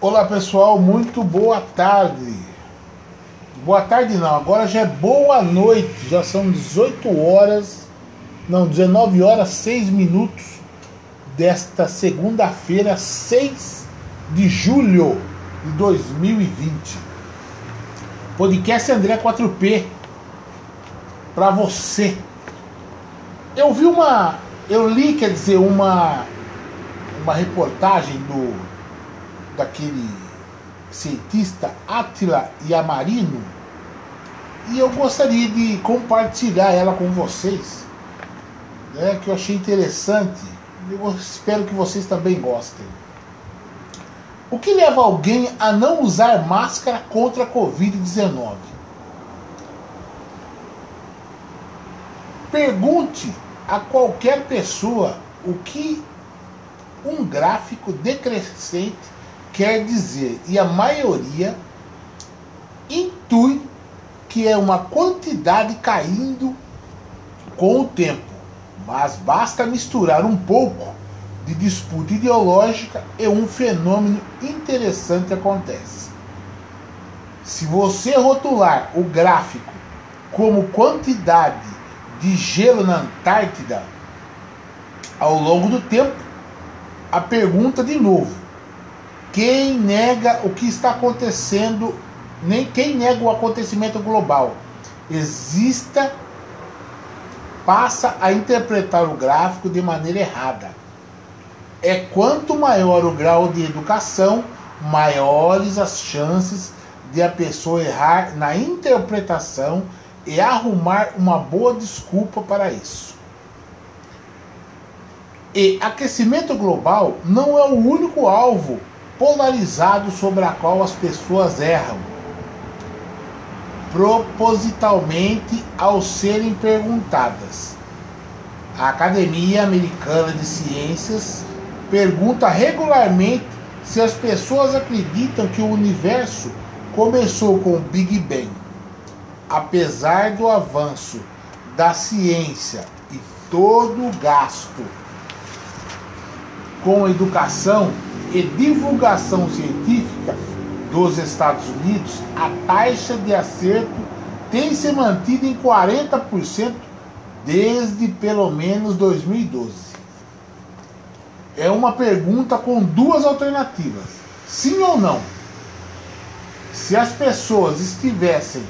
Olá pessoal, muito boa tarde. Boa tarde não, agora já é boa noite, já são 18 horas, não, 19 horas 6 minutos desta segunda-feira, 6 de julho de 2020. Podcast André 4P para você. Eu vi uma, eu li, quer dizer, uma uma reportagem do daquele cientista Attila Yamarino e eu gostaria de compartilhar ela com vocês, né, que eu achei interessante. Eu espero que vocês também gostem. O que leva alguém a não usar máscara contra a Covid-19? Pergunte a qualquer pessoa o que um gráfico decrescente quer dizer, e a maioria intui que é uma quantidade caindo com o tempo, mas basta misturar um pouco de disputa ideológica e um fenômeno interessante acontece. Se você rotular o gráfico como quantidade de gelo na Antártida ao longo do tempo, a pergunta de novo: quem nega o que está acontecendo, nem quem nega o acontecimento global, exista passa a interpretar o gráfico de maneira errada. É quanto maior o grau de educação, maiores as chances de a pessoa errar na interpretação e arrumar uma boa desculpa para isso. E aquecimento global não é o único alvo polarizado sobre a qual as pessoas erram propositalmente ao serem perguntadas. A Academia Americana de Ciências pergunta regularmente se as pessoas acreditam que o universo começou com o Big Bang. Apesar do avanço da ciência e todo o gasto com educação e divulgação científica dos Estados Unidos, a taxa de acerto tem se mantido em 40% desde pelo menos 2012. É uma pergunta com duas alternativas: sim ou não. Se as pessoas estivessem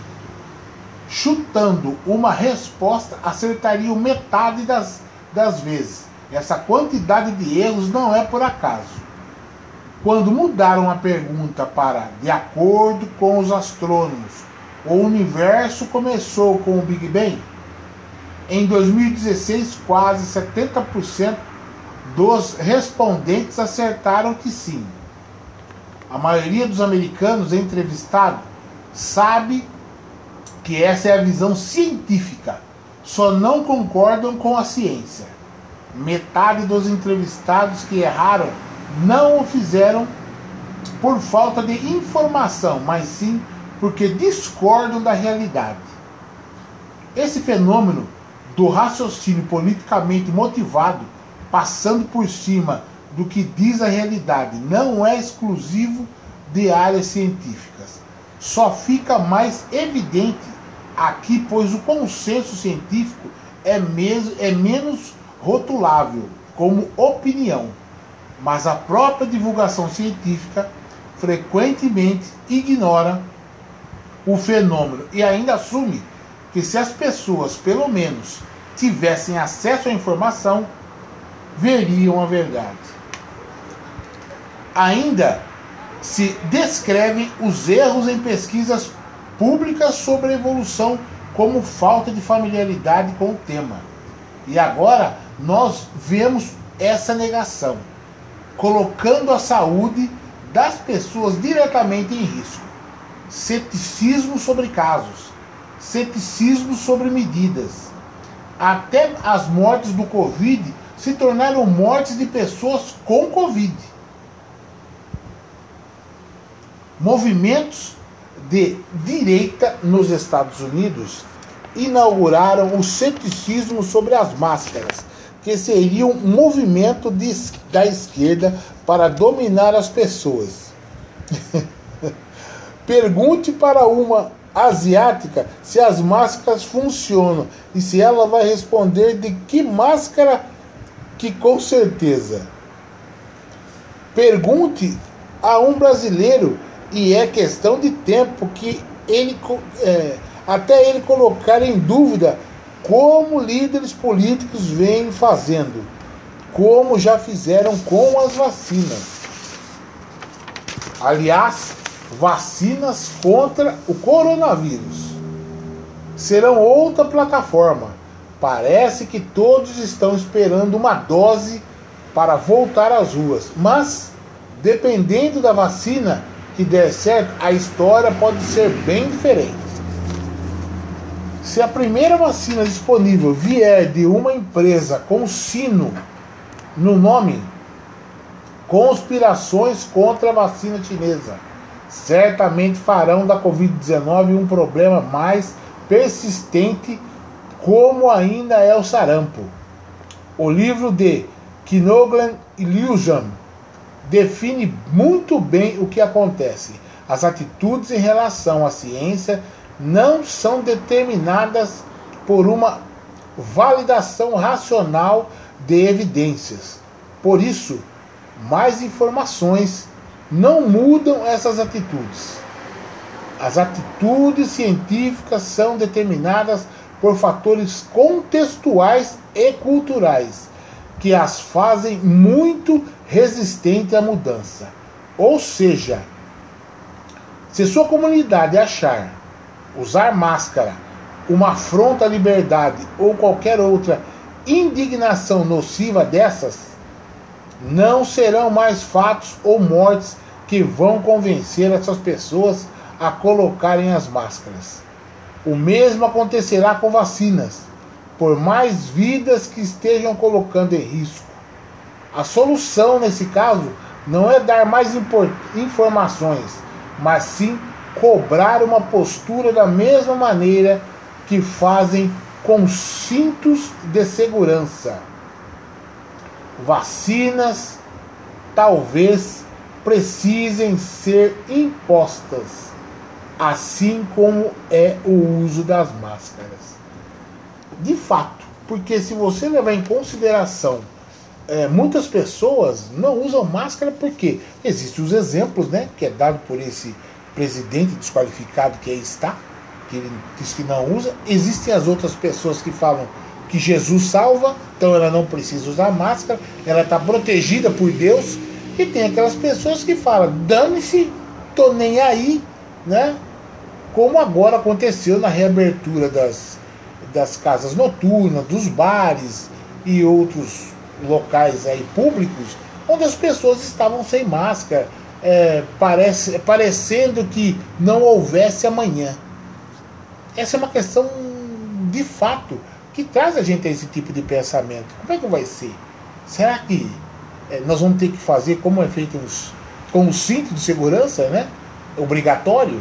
chutando uma resposta, acertariam metade das, das vezes. Essa quantidade de erros não é por acaso. Quando mudaram a pergunta para de acordo com os astrônomos, o universo começou com o Big Bang? Em 2016, quase 70% dos respondentes acertaram que sim. A maioria dos americanos entrevistados sabe que essa é a visão científica, só não concordam com a ciência. Metade dos entrevistados que erraram não o fizeram por falta de informação, mas sim porque discordam da realidade. Esse fenômeno do raciocínio politicamente motivado, passando por cima do que diz a realidade, não é exclusivo de áreas científicas. Só fica mais evidente aqui, pois o consenso científico é, mesmo, é menos rotulável como opinião mas a própria divulgação científica frequentemente ignora o fenômeno e ainda assume que se as pessoas, pelo menos, tivessem acesso à informação, veriam a verdade. Ainda se descrevem os erros em pesquisas públicas sobre a evolução como falta de familiaridade com o tema. E agora nós vemos essa negação colocando a saúde das pessoas diretamente em risco. Ceticismo sobre casos, ceticismo sobre medidas. Até as mortes do Covid se tornaram mortes de pessoas com Covid. Movimentos de direita nos Estados Unidos inauguraram o ceticismo sobre as máscaras que seria um movimento de, da esquerda para dominar as pessoas. Pergunte para uma asiática se as máscaras funcionam e se ela vai responder de que máscara que com certeza. Pergunte a um brasileiro e é questão de tempo que ele é, até ele colocar em dúvida como líderes políticos vêm fazendo, como já fizeram com as vacinas. Aliás, vacinas contra o coronavírus serão outra plataforma. Parece que todos estão esperando uma dose para voltar às ruas, mas dependendo da vacina que der certo, a história pode ser bem diferente. Se a primeira vacina disponível vier de uma empresa com sino no nome, conspirações contra a vacina chinesa certamente farão da Covid-19 um problema mais persistente, como ainda é o sarampo. O livro de Kinoglan Illusion define muito bem o que acontece. As atitudes em relação à ciência não são determinadas por uma validação racional de evidências. Por isso, mais informações não mudam essas atitudes. As atitudes científicas são determinadas por fatores contextuais e culturais que as fazem muito resistentes à mudança. Ou seja, se sua comunidade achar usar máscara uma afronta à liberdade ou qualquer outra indignação nociva dessas, não serão mais fatos ou mortes que vão convencer essas pessoas a colocarem as máscaras. O mesmo acontecerá com vacinas, por mais vidas que estejam colocando em risco. A solução nesse caso não é dar mais informações, mas sim cobrar uma postura da mesma maneira que fazem com cintos de segurança vacinas talvez precisem ser impostas, assim como é o uso das máscaras. De fato, porque se você levar em consideração é, muitas pessoas não usam máscara porque existem os exemplos, né, que é dado por esse presidente desqualificado que aí está, que ele diz que não usa. Existem as outras pessoas que falam que Jesus salva, então ela não precisa usar máscara, ela está protegida por Deus. E tem aquelas pessoas que falam, dane-se, tô nem aí, né? Como agora aconteceu na reabertura das, das casas noturnas, dos bares e outros locais aí públicos, onde as pessoas estavam sem máscara, é, parece, parecendo que não houvesse amanhã. Essa é uma questão de fato que traz a gente a esse tipo de pensamento. Como é que vai ser? Será que é, nós vamos ter que fazer como é feito com o cinto de segurança, né? Obrigatório?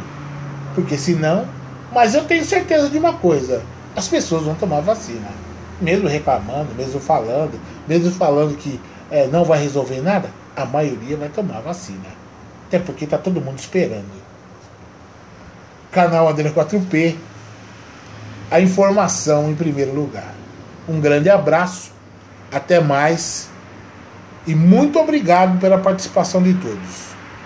Porque senão. Mas eu tenho certeza de uma coisa: as pessoas vão tomar vacina. Mesmo reclamando, mesmo falando, mesmo falando que é, não vai resolver nada, a maioria vai tomar vacina. Até porque está todo mundo esperando. Canal Adriano 4P a informação em primeiro lugar. Um grande abraço, até mais e muito obrigado pela participação de todos.